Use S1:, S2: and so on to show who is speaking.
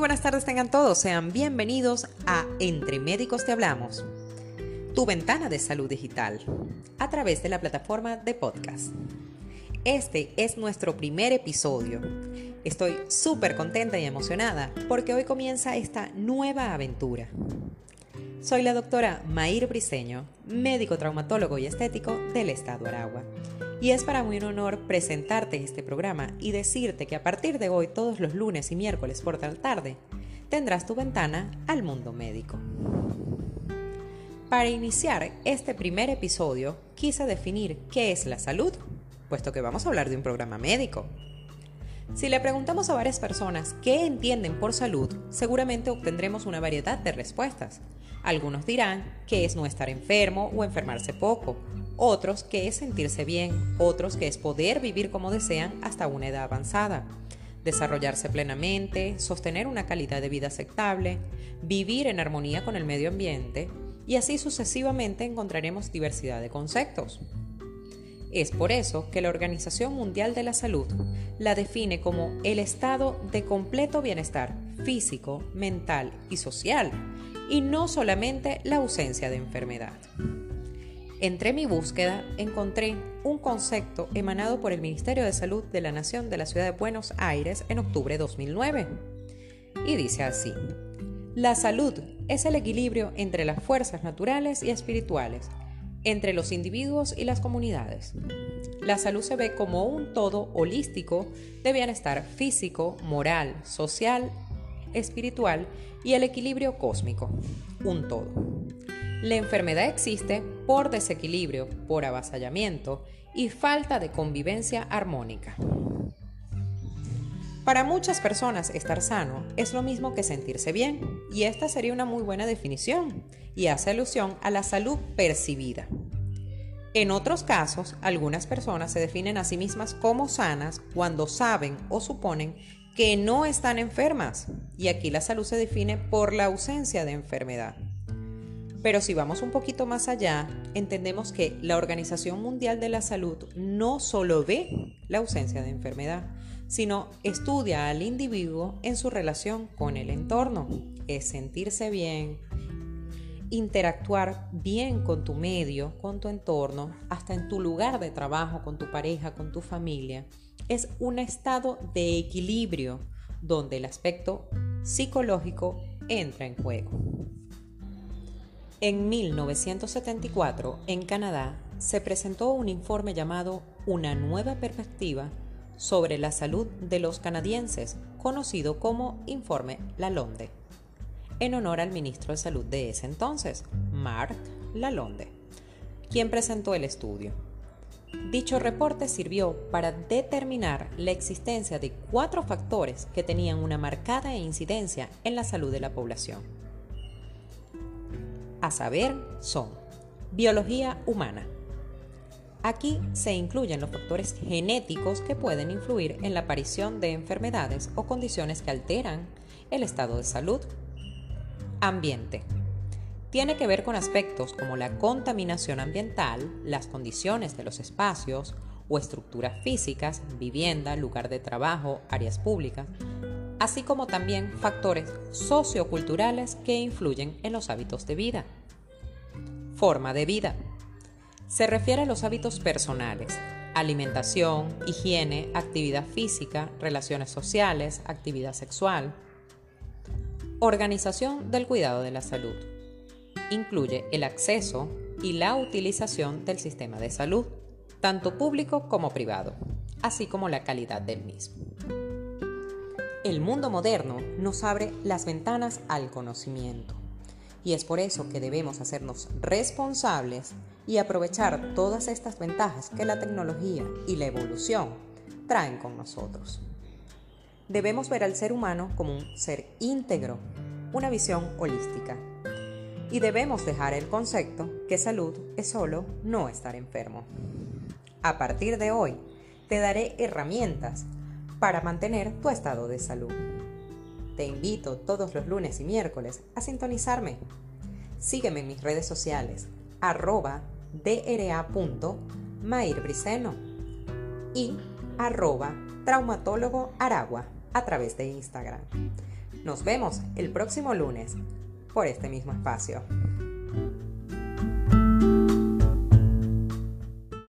S1: buenas tardes tengan todos, sean bienvenidos a Entre Médicos Te Hablamos, tu ventana de salud digital, a través de la plataforma de podcast. Este es nuestro primer episodio. Estoy súper contenta y emocionada porque hoy comienza esta nueva aventura. Soy la doctora Mair Briseño, médico traumatólogo y estético del Estado Aragua. Y es para mí un honor presentarte este programa y decirte que a partir de hoy, todos los lunes y miércoles por tal tarde, tendrás tu ventana al mundo médico. Para iniciar este primer episodio, quise definir qué es la salud, puesto que vamos a hablar de un programa médico. Si le preguntamos a varias personas qué entienden por salud, seguramente obtendremos una variedad de respuestas. Algunos dirán que es no estar enfermo o enfermarse poco, otros que es sentirse bien, otros que es poder vivir como desean hasta una edad avanzada, desarrollarse plenamente, sostener una calidad de vida aceptable, vivir en armonía con el medio ambiente y así sucesivamente encontraremos diversidad de conceptos. Es por eso que la Organización Mundial de la Salud la define como el estado de completo bienestar físico, mental y social, y no solamente la ausencia de enfermedad. Entre mi búsqueda encontré un concepto emanado por el Ministerio de Salud de la Nación de la Ciudad de Buenos Aires en octubre de 2009. Y dice así, la salud es el equilibrio entre las fuerzas naturales y espirituales, entre los individuos y las comunidades. La salud se ve como un todo holístico de bienestar físico, moral, social, espiritual y el equilibrio cósmico, un todo. La enfermedad existe por desequilibrio, por avasallamiento y falta de convivencia armónica. Para muchas personas estar sano es lo mismo que sentirse bien, y esta sería una muy buena definición, y hace alusión a la salud percibida. En otros casos, algunas personas se definen a sí mismas como sanas cuando saben o suponen que no están enfermas, y aquí la salud se define por la ausencia de enfermedad. Pero si vamos un poquito más allá, entendemos que la Organización Mundial de la Salud no solo ve la ausencia de enfermedad, sino estudia al individuo en su relación con el entorno. Es sentirse bien, interactuar bien con tu medio, con tu entorno, hasta en tu lugar de trabajo, con tu pareja, con tu familia. Es un estado de equilibrio donde el aspecto psicológico entra en juego. En 1974, en Canadá, se presentó un informe llamado Una nueva perspectiva sobre la salud de los canadienses, conocido como Informe Lalonde, en honor al ministro de Salud de ese entonces, Mark Lalonde, quien presentó el estudio. Dicho reporte sirvió para determinar la existencia de cuatro factores que tenían una marcada incidencia en la salud de la población a saber, son biología humana. Aquí se incluyen los factores genéticos que pueden influir en la aparición de enfermedades o condiciones que alteran el estado de salud. Ambiente. Tiene que ver con aspectos como la contaminación ambiental, las condiciones de los espacios o estructuras físicas, vivienda, lugar de trabajo, áreas públicas, así como también factores socioculturales que influyen en los hábitos de vida. Forma de vida. Se refiere a los hábitos personales, alimentación, higiene, actividad física, relaciones sociales, actividad sexual. Organización del cuidado de la salud. Incluye el acceso y la utilización del sistema de salud, tanto público como privado, así como la calidad del mismo. El mundo moderno nos abre las ventanas al conocimiento y es por eso que debemos hacernos responsables y aprovechar todas estas ventajas que la tecnología y la evolución traen con nosotros. Debemos ver al ser humano como un ser íntegro, una visión holística. Y debemos dejar el concepto que salud es solo no estar enfermo. A partir de hoy, te daré herramientas para mantener tu estado de salud. Te invito todos los lunes y miércoles a sintonizarme. Sígueme en mis redes sociales, arroba dra.mairbriceno y arroba traumatólogo aragua a través de Instagram. Nos vemos el próximo lunes por este mismo espacio.